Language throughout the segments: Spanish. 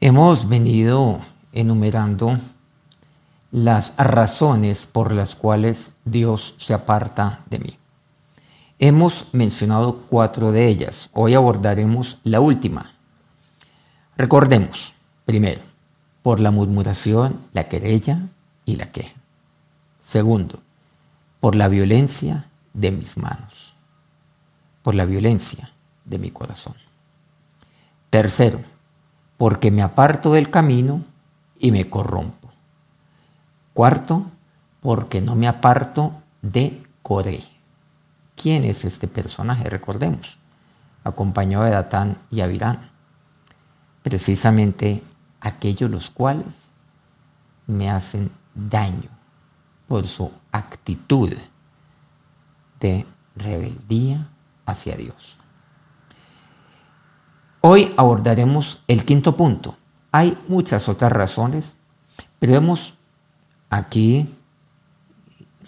Hemos venido enumerando las razones por las cuales Dios se aparta de mí. Hemos mencionado cuatro de ellas. Hoy abordaremos la última. Recordemos, primero, por la murmuración, la querella y la queja. Segundo, por la violencia de mis manos, por la violencia de mi corazón. Tercero, porque me aparto del camino y me corrompo. Cuarto, porque no me aparto de Coré. ¿Quién es este personaje? Recordemos, acompañado de Datán y Abirán. Precisamente aquellos los cuales me hacen daño por su actitud de rebeldía hacia Dios. Hoy abordaremos el quinto punto. Hay muchas otras razones, pero hemos aquí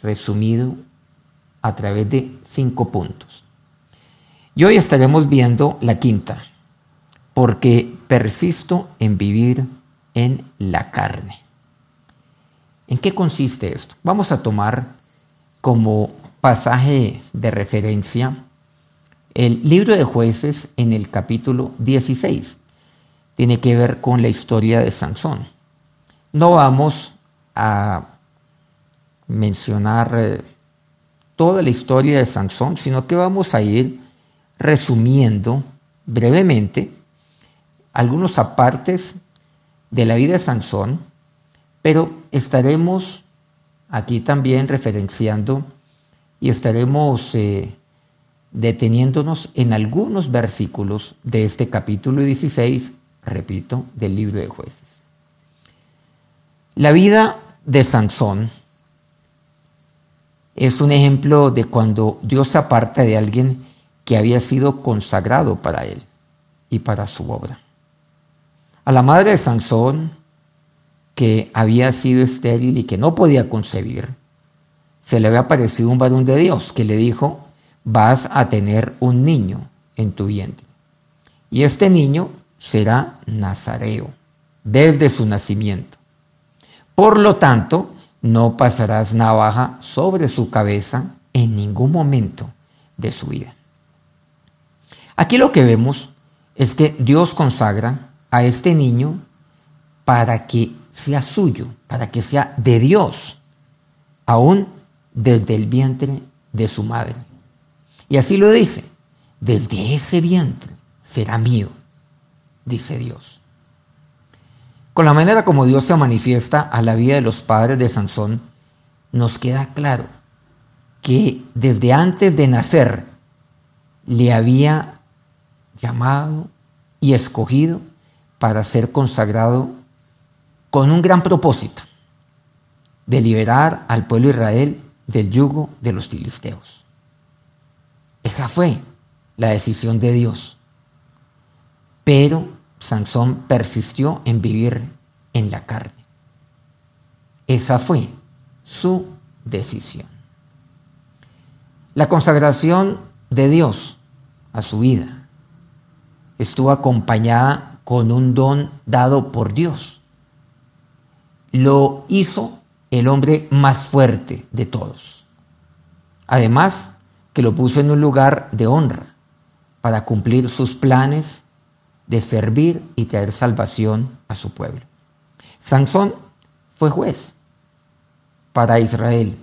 resumido a través de cinco puntos. Y hoy estaremos viendo la quinta, porque persisto en vivir en la carne. ¿En qué consiste esto? Vamos a tomar como pasaje de referencia el libro de jueces en el capítulo 16. Tiene que ver con la historia de Sansón. No vamos a mencionar eh, toda la historia de Sansón, sino que vamos a ir resumiendo brevemente algunos apartes de la vida de Sansón, pero estaremos aquí también referenciando y estaremos eh, deteniéndonos en algunos versículos de este capítulo 16, repito, del libro de jueces. La vida de Sansón es un ejemplo de cuando Dios aparta de alguien que había sido consagrado para él y para su obra. A la madre de Sansón, que había sido estéril y que no podía concebir, se le había aparecido un varón de Dios que le dijo, vas a tener un niño en tu vientre. Y este niño será nazareo desde su nacimiento. Por lo tanto, no pasarás navaja sobre su cabeza en ningún momento de su vida. Aquí lo que vemos es que Dios consagra a este niño para que sea suyo, para que sea de Dios, aún desde el vientre de su madre. Y así lo dice, desde ese vientre será mío, dice Dios. Con la manera como Dios se manifiesta a la vida de los padres de Sansón, nos queda claro que desde antes de nacer le había llamado y escogido para ser consagrado con un gran propósito, de liberar al pueblo Israel del yugo de los filisteos. Esa fue la decisión de Dios. Pero Sansón persistió en vivir en la carne. Esa fue su decisión. La consagración de Dios a su vida estuvo acompañada con un don dado por Dios. Lo hizo el hombre más fuerte de todos. Además, que lo puso en un lugar de honra para cumplir sus planes de servir y traer salvación a su pueblo. Sansón fue juez para Israel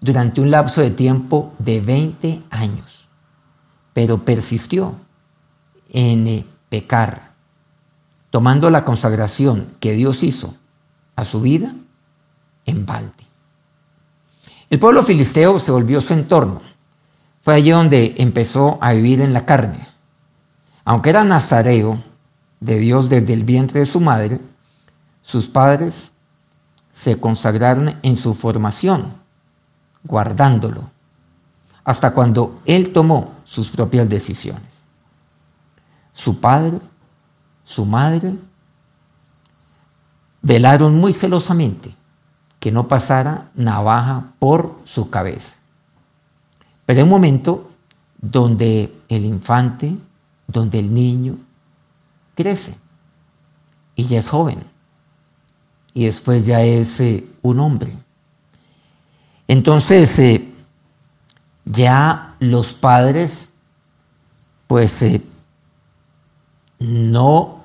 durante un lapso de tiempo de 20 años, pero persistió en eh, pecar, tomando la consagración que Dios hizo a su vida en balde. El pueblo filisteo se volvió su entorno fue allí donde empezó a vivir en la carne. Aunque era nazareo de Dios desde el vientre de su madre, sus padres se consagraron en su formación, guardándolo, hasta cuando él tomó sus propias decisiones. Su padre, su madre, velaron muy celosamente que no pasara navaja por su cabeza. Pero hay un momento donde el infante, donde el niño crece ya es joven y después ya es eh, un hombre. Entonces, eh, ya los padres, pues, eh, no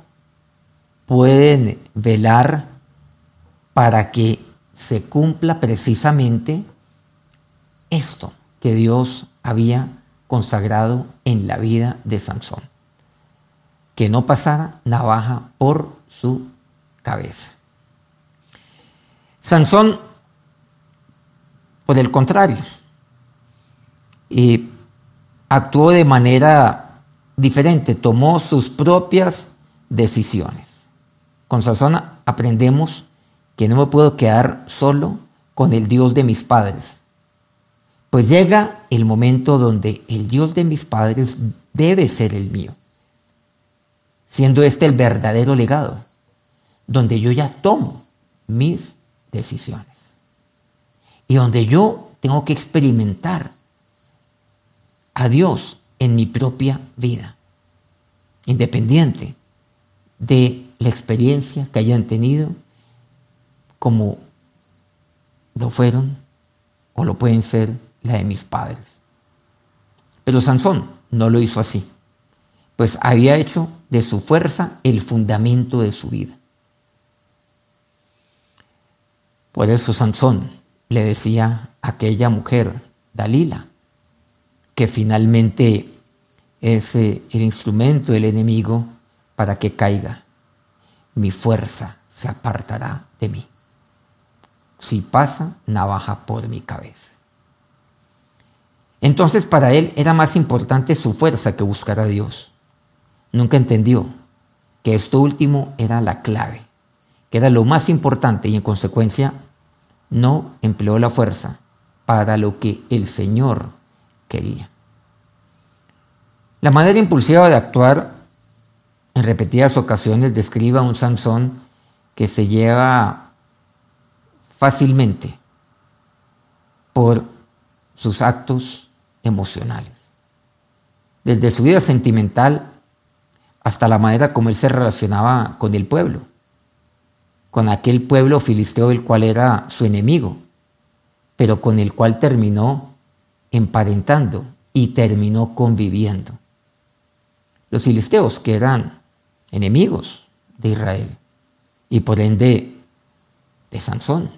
pueden velar para que se cumpla precisamente esto que Dios había consagrado en la vida de Sansón. Que no pasara navaja por su cabeza. Sansón, por el contrario, actuó de manera diferente, tomó sus propias decisiones. Con Sansón aprendemos que no me puedo quedar solo con el Dios de mis padres. Pues llega el momento donde el Dios de mis padres debe ser el mío, siendo este el verdadero legado, donde yo ya tomo mis decisiones y donde yo tengo que experimentar a Dios en mi propia vida, independiente de la experiencia que hayan tenido, como lo fueron o lo pueden ser la de mis padres. Pero Sansón no lo hizo así, pues había hecho de su fuerza el fundamento de su vida. Por eso Sansón le decía a aquella mujer, Dalila, que finalmente es eh, el instrumento del enemigo para que caiga. Mi fuerza se apartará de mí. Si pasa, navaja por mi cabeza. Entonces para él era más importante su fuerza que buscar a Dios. Nunca entendió que esto último era la clave, que era lo más importante y en consecuencia no empleó la fuerza para lo que el Señor quería. La manera impulsiva de actuar en repetidas ocasiones describe a un Sansón que se lleva fácilmente por sus actos emocionales. Desde su vida sentimental hasta la manera como él se relacionaba con el pueblo, con aquel pueblo filisteo el cual era su enemigo, pero con el cual terminó emparentando y terminó conviviendo. Los filisteos, que eran enemigos de Israel y por ende de Sansón,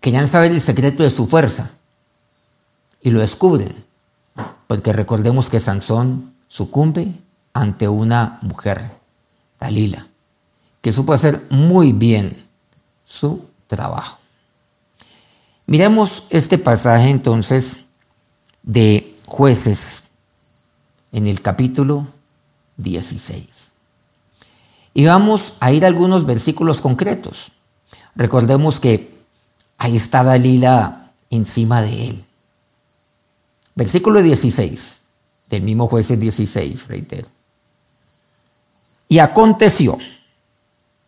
querían saber el secreto de su fuerza y lo descubren, porque recordemos que Sansón sucumbe ante una mujer, Dalila, que supo hacer muy bien su trabajo. Miremos este pasaje entonces de jueces en el capítulo 16. Y vamos a ir a algunos versículos concretos. Recordemos que ahí está Dalila encima de él. Versículo 16, del mismo jueces 16, reitero. Y aconteció,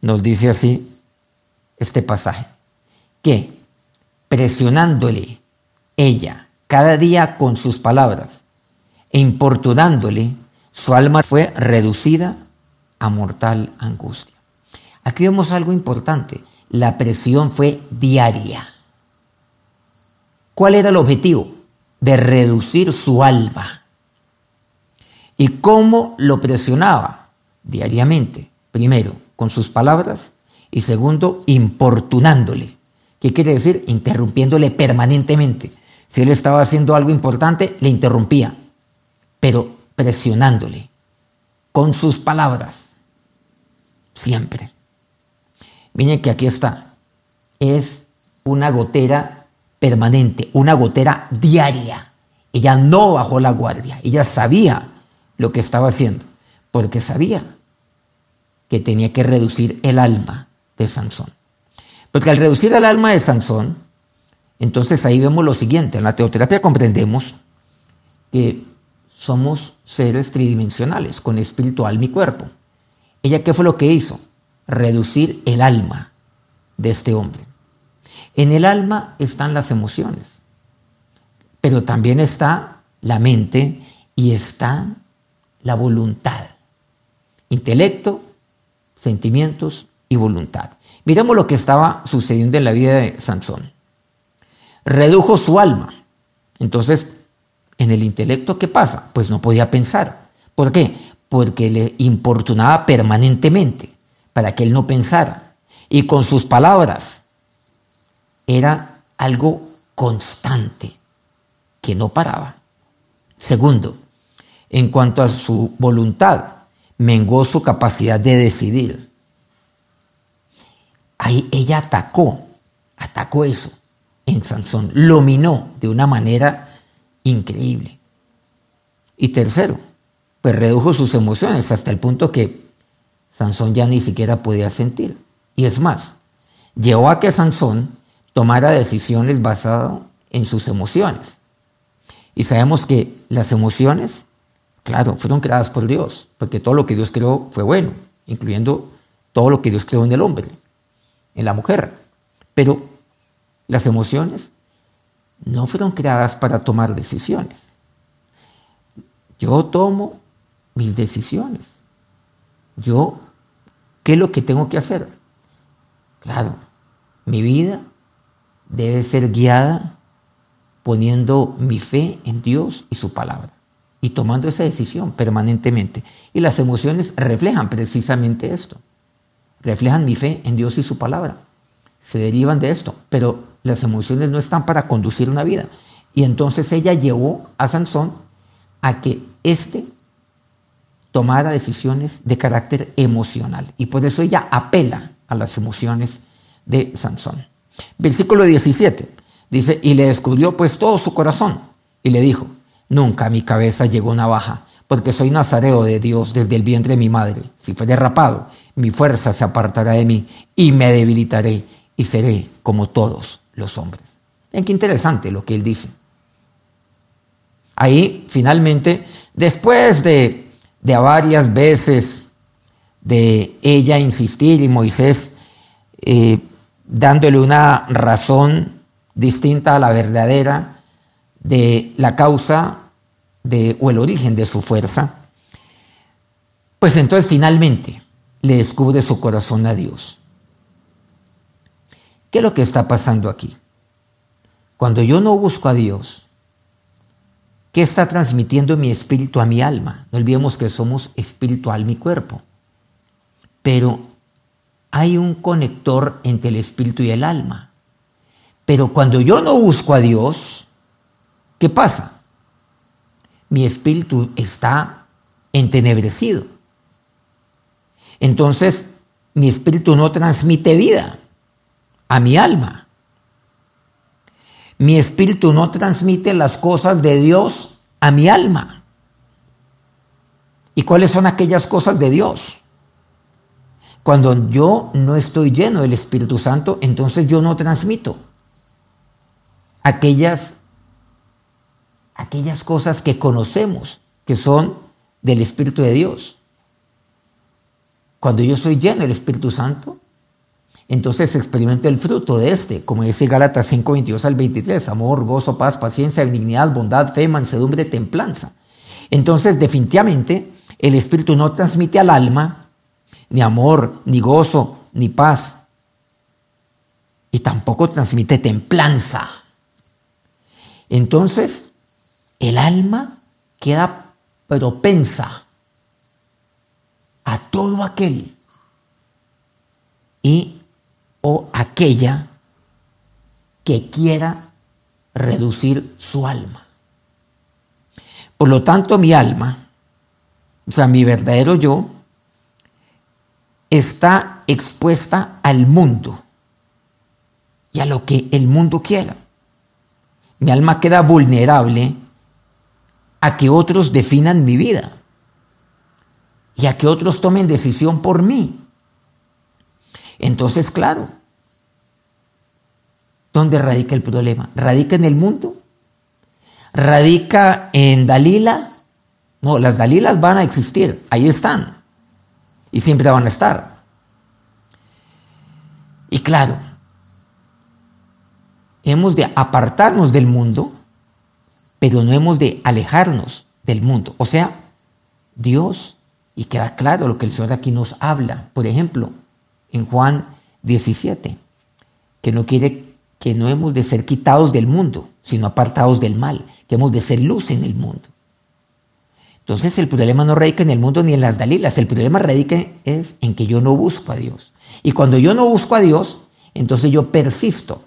nos dice así este pasaje, que presionándole ella cada día con sus palabras e importunándole, su alma fue reducida a mortal angustia. Aquí vemos algo importante. La presión fue diaria. ¿Cuál era el objetivo? De reducir su alma. ¿Y cómo lo presionaba? Diariamente. Primero, con sus palabras y segundo, importunándole. ¿Qué quiere decir? Interrumpiéndole permanentemente. Si él estaba haciendo algo importante, le interrumpía pero presionándole con sus palabras, siempre. Miren que aquí está, es una gotera permanente, una gotera diaria. Ella no bajó la guardia, ella sabía lo que estaba haciendo, porque sabía que tenía que reducir el alma de Sansón. Porque al reducir el alma de Sansón, entonces ahí vemos lo siguiente, en la teoterapia comprendemos que somos seres tridimensionales, con espíritu, alma y cuerpo. ¿Ella qué fue lo que hizo? Reducir el alma de este hombre. En el alma están las emociones, pero también está la mente y está la voluntad. Intelecto, sentimientos y voluntad. Miremos lo que estaba sucediendo en la vida de Sansón. Redujo su alma. Entonces, en el intelecto, ¿qué pasa? Pues no podía pensar. ¿Por qué? Porque le importunaba permanentemente para que él no pensara. Y con sus palabras era algo constante que no paraba. Segundo, en cuanto a su voluntad, menguó su capacidad de decidir. Ahí ella atacó, atacó eso en Sansón, lo minó de una manera increíble. Y tercero, pues redujo sus emociones hasta el punto que Sansón ya ni siquiera podía sentir. Y es más, llevó a que Sansón tomara decisiones basadas en sus emociones. Y sabemos que las emociones, claro, fueron creadas por Dios, porque todo lo que Dios creó fue bueno, incluyendo todo lo que Dios creó en el hombre, en la mujer. Pero las emociones no fueron creadas para tomar decisiones. Yo tomo mis decisiones. Yo, ¿qué es lo que tengo que hacer? Claro, mi vida debe ser guiada poniendo mi fe en Dios y su palabra y tomando esa decisión permanentemente. Y las emociones reflejan precisamente esto. Reflejan mi fe en Dios y su palabra. Se derivan de esto, pero las emociones no están para conducir una vida. Y entonces ella llevó a Sansón a que éste tomara decisiones de carácter emocional. Y por eso ella apela a las emociones de Sansón. Versículo 17 dice, y le descubrió pues todo su corazón y le dijo, nunca a mi cabeza llegó navaja, porque soy nazareo de Dios desde el vientre de mi madre. Si fuere rapado, mi fuerza se apartará de mí y me debilitaré y seré como todos los hombres. Ven qué interesante lo que él dice. Ahí, finalmente, después de, de varias veces de ella insistir y Moisés eh, dándole una razón distinta a la verdadera de la causa de, o el origen de su fuerza, pues entonces finalmente le descubre su corazón a Dios. ¿Qué es lo que está pasando aquí? Cuando yo no busco a Dios, ¿qué está transmitiendo mi espíritu a mi alma? No olvidemos que somos espiritual mi cuerpo. Pero hay un conector entre el espíritu y el alma. Pero cuando yo no busco a Dios, ¿qué pasa? Mi espíritu está entenebrecido. Entonces, mi espíritu no transmite vida a mi alma. Mi espíritu no transmite las cosas de Dios a mi alma. ¿Y cuáles son aquellas cosas de Dios? Cuando yo no estoy lleno del Espíritu Santo, entonces yo no transmito aquellas, aquellas cosas que conocemos, que son del Espíritu de Dios. Cuando yo soy lleno del Espíritu Santo, entonces experimento el fruto de este, como dice Gálatas 5, 22 al 23, amor, gozo, paz, paciencia, benignidad, bondad, fe, mansedumbre, templanza. Entonces, definitivamente, el Espíritu no transmite al alma ni amor, ni gozo, ni paz. Y tampoco transmite templanza. Entonces, el alma queda propensa a todo aquel y o aquella que quiera reducir su alma. Por lo tanto, mi alma, o sea, mi verdadero yo, está expuesta al mundo y a lo que el mundo quiera. Mi alma queda vulnerable a que otros definan mi vida y a que otros tomen decisión por mí. Entonces, claro, ¿dónde radica el problema? ¿Radica en el mundo? ¿Radica en Dalila? No, las Dalilas van a existir, ahí están y siempre van a estar. Y claro, hemos de apartarnos del mundo, pero no hemos de alejarnos del mundo. O sea, Dios Y queda claro lo que el Señor aquí nos habla. Por ejemplo, en Juan 17, que no quiere que no hemos de ser quitados del mundo, sino apartados del mal, que hemos de ser luz en el mundo. Entonces el problema no radica en el mundo ni en las dalilas, el problema radica es en que yo no busco a Dios. Y cuando yo no busco a Dios, entonces yo persisto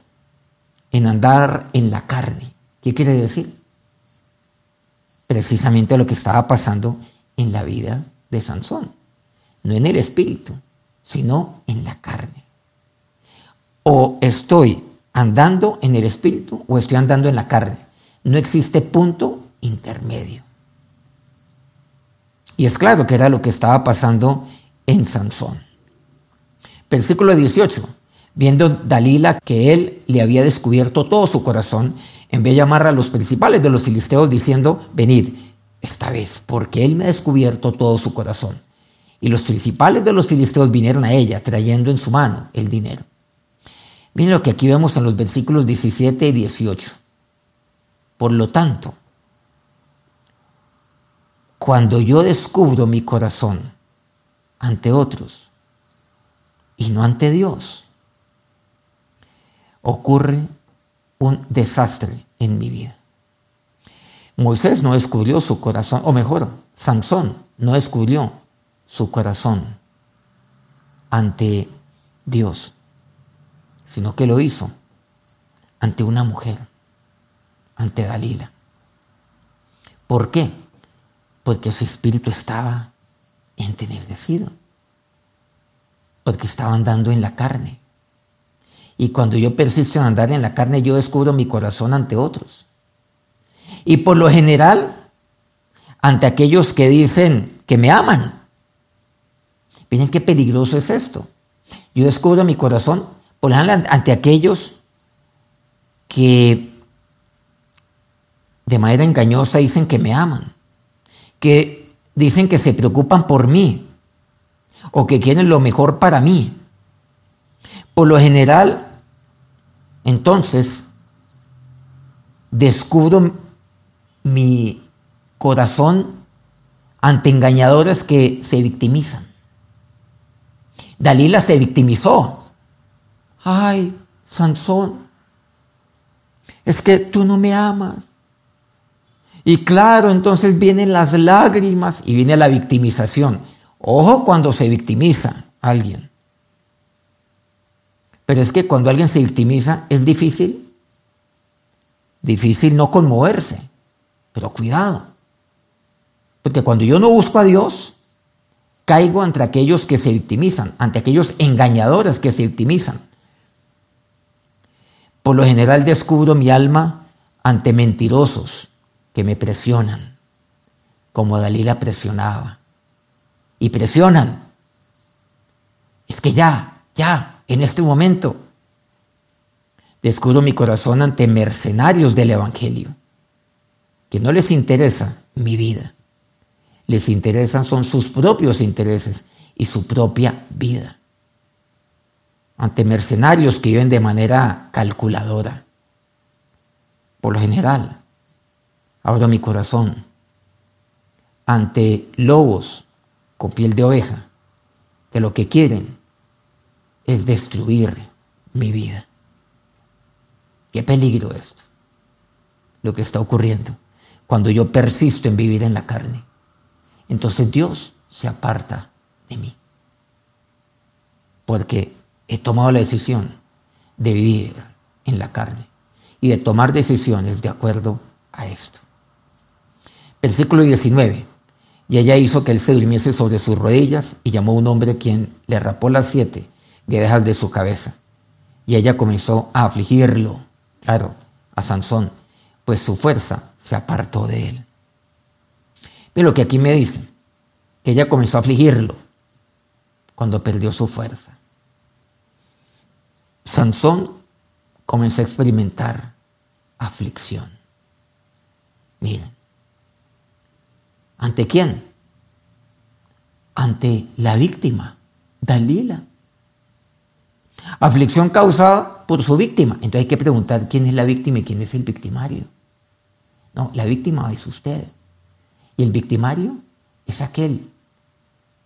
en andar en la carne. ¿Qué quiere decir? Precisamente lo que estaba pasando en la vida de Sansón. No en el espíritu, sino en la carne. O estoy andando en el espíritu o estoy andando en la carne. No existe punto intermedio. Y es claro que era lo que estaba pasando en Sansón. Versículo 18. Viendo Dalila que él le había descubierto todo su corazón, envió a llamar a los principales de los filisteos diciendo, venid, esta vez, porque él me ha descubierto todo su corazón. Y los principales de los filisteos vinieron a ella, trayendo en su mano el dinero. Miren lo que aquí vemos en los versículos 17 y 18. Por lo tanto, cuando yo descubro mi corazón ante otros y no ante Dios, ocurre un desastre en mi vida. Moisés no descubrió su corazón, o mejor, Sansón no descubrió su corazón ante Dios, sino que lo hizo ante una mujer, ante Dalila. ¿Por qué? Porque su espíritu estaba entenebrecido, porque estaba andando en la carne. Y cuando yo persisto en andar en la carne, yo descubro mi corazón ante otros. Y por lo general, ante aquellos que dicen que me aman. Miren qué peligroso es esto. Yo descubro mi corazón por general ante aquellos que de manera engañosa dicen que me aman, que dicen que se preocupan por mí o que quieren lo mejor para mí. Por lo general, entonces, descubro mi corazón ante engañadores que se victimizan. Dalila se victimizó. Ay, Sansón, es que tú no me amas. Y claro, entonces vienen las lágrimas y viene la victimización. Ojo cuando se victimiza alguien. Pero es que cuando alguien se victimiza es difícil. Difícil no conmoverse. Pero cuidado. Porque cuando yo no busco a Dios, caigo ante aquellos que se victimizan, ante aquellos engañadores que se victimizan. Por lo general descubro mi alma ante mentirosos que me presionan, como Dalila presionaba. Y presionan. Es que ya, ya, en este momento, descubro mi corazón ante mercenarios del Evangelio, que no les interesa mi vida, les interesan son sus propios intereses y su propia vida. Ante mercenarios que viven de manera calculadora. Por lo general, abro mi corazón ante lobos con piel de oveja, que lo que quieren es destruir mi vida. Qué peligro esto, lo que está ocurriendo cuando yo persisto en vivir en la carne. Entonces Dios se aparta de mí. Porque he tomado la decisión de vivir en la carne y de tomar decisiones de acuerdo a esto. Versículo 19. Y ella hizo que él se durmiese sobre sus rodillas y llamó a un hombre quien le rapó las siete dejas de su cabeza. Y ella comenzó a afligirlo, claro, a Sansón, pues su fuerza se apartó de él. Ve lo que aquí me dice, que ella comenzó a afligirlo cuando perdió su fuerza. Sansón comenzó a experimentar aflicción. Miren, ¿ante quién? Ante la víctima, Dalila. Aflicción causada por su víctima. Entonces hay que preguntar quién es la víctima y quién es el victimario. No, la víctima es usted. Y el victimario es aquel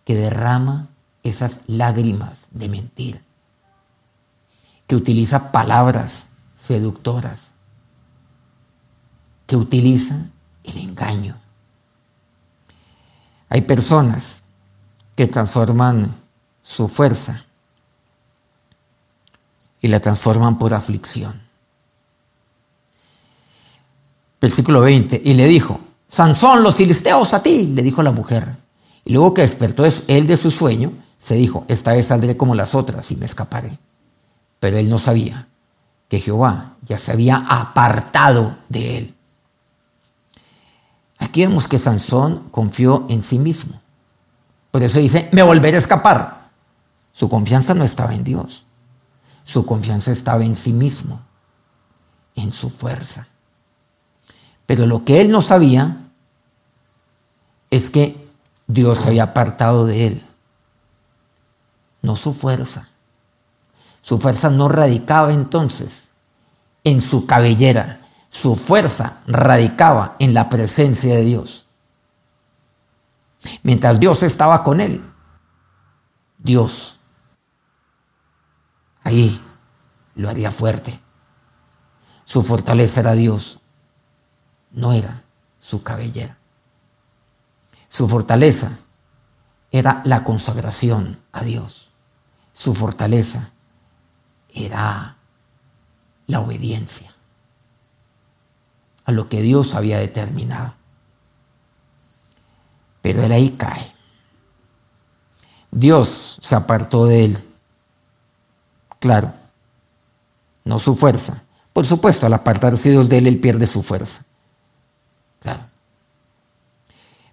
que derrama esas lágrimas de mentira, que utiliza palabras seductoras, que utiliza el engaño. Hay personas que transforman su fuerza y la transforman por aflicción. Versículo 20. Y le dijo, Sansón, los filisteos a ti, le dijo la mujer. Y luego que despertó él de su sueño, se dijo, esta vez saldré como las otras y me escaparé. Pero él no sabía que Jehová ya se había apartado de él. Aquí vemos que Sansón confió en sí mismo. Por eso dice, me volveré a escapar. Su confianza no estaba en Dios. Su confianza estaba en sí mismo, en su fuerza. Pero lo que él no sabía es que Dios se había apartado de él, no su fuerza. Su fuerza no radicaba entonces en su cabellera, su fuerza radicaba en la presencia de Dios. Mientras Dios estaba con él, Dios ahí lo haría fuerte. Su fortaleza era Dios no era su cabellera. Su fortaleza era la consagración a Dios. Su fortaleza era la obediencia a lo que Dios había determinado. Pero él ahí cae. Dios se apartó de él. Claro, no su fuerza. Por supuesto, al apartarse Dios de él, él pierde su fuerza. Claro.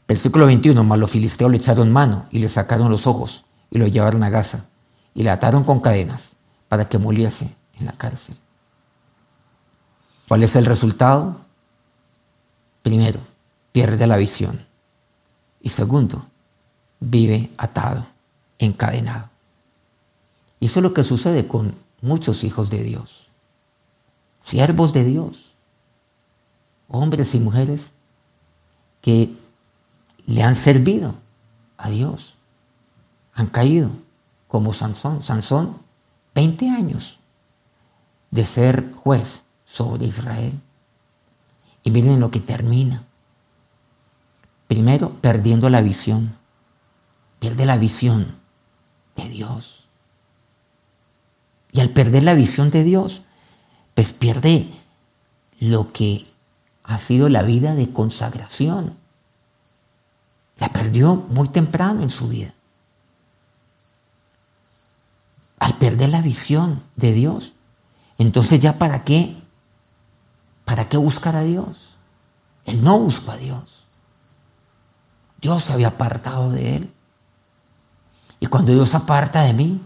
Versículo 21, mas los filisteos le echaron mano y le sacaron los ojos y lo llevaron a Gaza y le ataron con cadenas para que muriese en la cárcel. ¿Cuál es el resultado? Primero, pierde la visión. Y segundo, vive atado, encadenado. Y eso es lo que sucede con muchos hijos de Dios, siervos de Dios, hombres y mujeres que le han servido a Dios. Han caído como Sansón. Sansón, 20 años de ser juez sobre Israel. Y miren lo que termina. Primero, perdiendo la visión. Pierde la visión de Dios. Y al perder la visión de Dios, pues pierde lo que ha sido la vida de consagración. La perdió muy temprano en su vida. Al perder la visión de Dios, entonces ya para qué, para qué buscar a Dios. Él no buscó a Dios. Dios se había apartado de él. Y cuando Dios aparta de mí,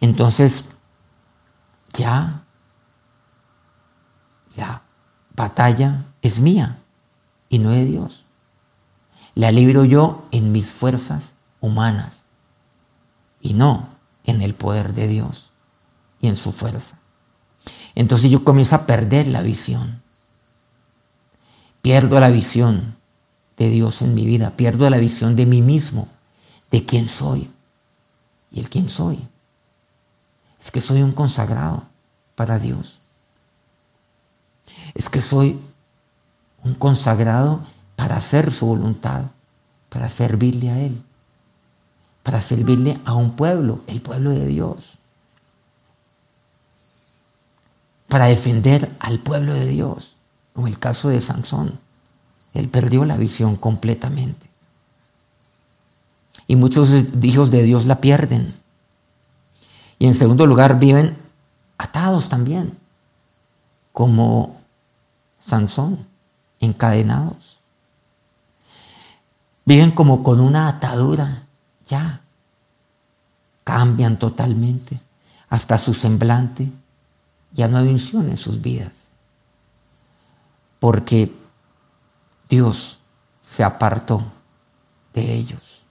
entonces ya, ya batalla es mía y no de Dios. La libro yo en mis fuerzas humanas y no en el poder de Dios y en su fuerza. Entonces yo comienzo a perder la visión. Pierdo la visión de Dios en mi vida, pierdo la visión de mí mismo, de quién soy y el quién soy. Es que soy un consagrado para Dios es que soy un consagrado para hacer su voluntad, para servirle a Él, para servirle a un pueblo, el pueblo de Dios, para defender al pueblo de Dios, como el caso de Sansón. Él perdió la visión completamente. Y muchos hijos de Dios la pierden. Y en segundo lugar viven atados también, como Sansón, encadenados. Viven como con una atadura, ya. Cambian totalmente, hasta su semblante. Ya no hay unción en sus vidas. Porque Dios se apartó de ellos.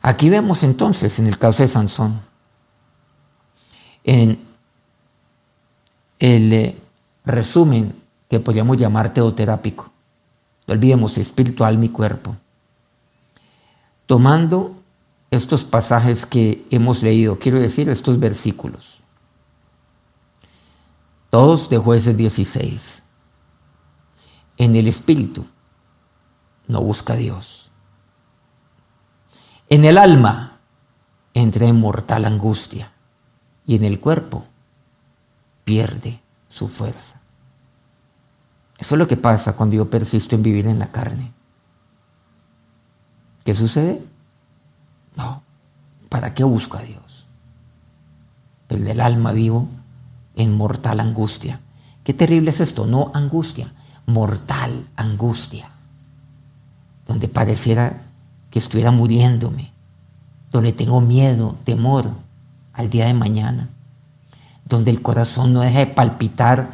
Aquí vemos entonces, en el caso de Sansón, en el eh, resumen que podríamos llamar teoterápico. No olvidemos espiritual mi cuerpo. tomando estos pasajes que hemos leído, quiero decir estos versículos. Todos de jueces 16. En el espíritu no busca a Dios. En el alma entra en mortal angustia y en el cuerpo pierde su fuerza. Eso es lo que pasa cuando yo persisto en vivir en la carne. ¿Qué sucede? No. ¿Para qué busco a Dios? El del alma vivo en mortal angustia. Qué terrible es esto, no angustia, mortal angustia. Donde pareciera que estuviera muriéndome, donde tengo miedo, temor al día de mañana, donde el corazón no deja de palpitar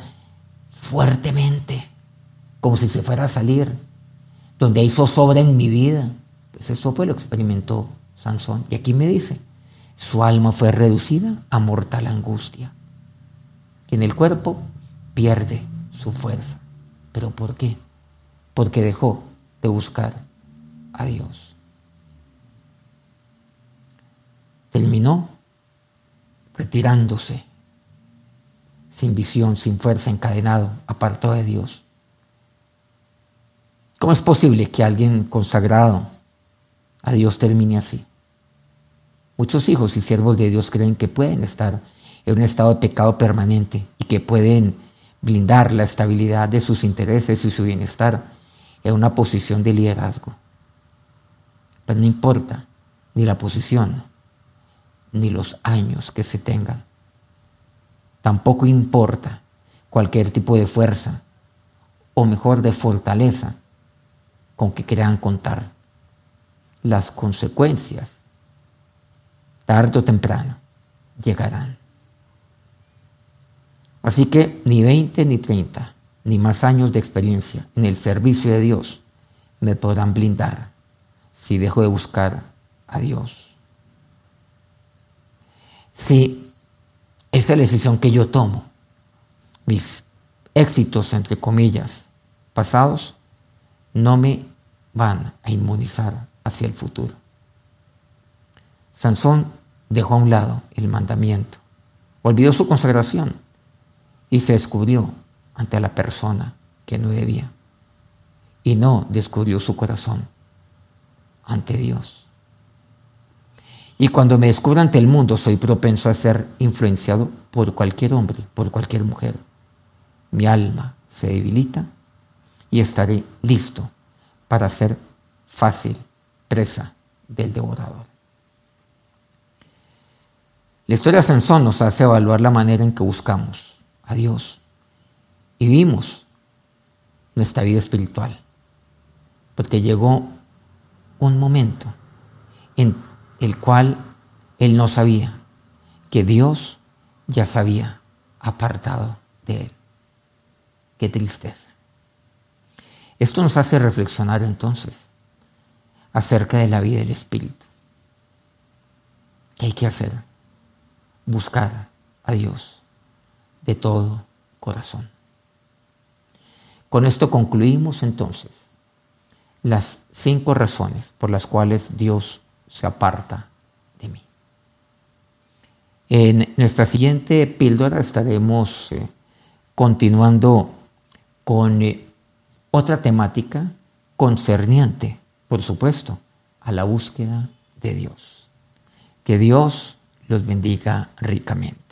fuertemente como si se fuera a salir, donde hay zozobra en mi vida. Pues eso fue lo experimentó Sansón. Y aquí me dice, su alma fue reducida a mortal angustia. En el cuerpo pierde su fuerza. ¿Pero por qué? Porque dejó de buscar a Dios. Terminó retirándose, sin visión, sin fuerza, encadenado, apartado de Dios. ¿Cómo es posible que alguien consagrado a Dios termine así? Muchos hijos y siervos de Dios creen que pueden estar en un estado de pecado permanente y que pueden blindar la estabilidad de sus intereses y su bienestar en una posición de liderazgo. Pero no importa ni la posición ni los años que se tengan. Tampoco importa cualquier tipo de fuerza o mejor de fortaleza con que crean contar. Las consecuencias, tarde o temprano, llegarán. Así que ni 20 ni 30, ni más años de experiencia en el servicio de Dios me podrán blindar si dejo de buscar a Dios. Si esa es la decisión que yo tomo, mis éxitos, entre comillas, pasados, no me van a inmunizar hacia el futuro. Sansón dejó a un lado el mandamiento, olvidó su consagración y se descubrió ante la persona que no debía. Y no descubrió su corazón ante Dios. Y cuando me descubro ante el mundo, soy propenso a ser influenciado por cualquier hombre, por cualquier mujer. Mi alma se debilita y estaré listo para ser fácil presa del devorador. La historia de Sansón nos hace evaluar la manera en que buscamos a Dios y vimos nuestra vida espiritual, porque llegó un momento en el cual él no sabía que Dios ya se había apartado de él. Qué tristeza. Esto nos hace reflexionar entonces acerca de la vida del Espíritu. ¿Qué hay que hacer? Buscar a Dios de todo corazón. Con esto concluimos entonces las cinco razones por las cuales Dios se aparta de mí. En nuestra siguiente píldora estaremos eh, continuando con eh, otra temática concerniente, por supuesto, a la búsqueda de Dios. Que Dios los bendiga ricamente.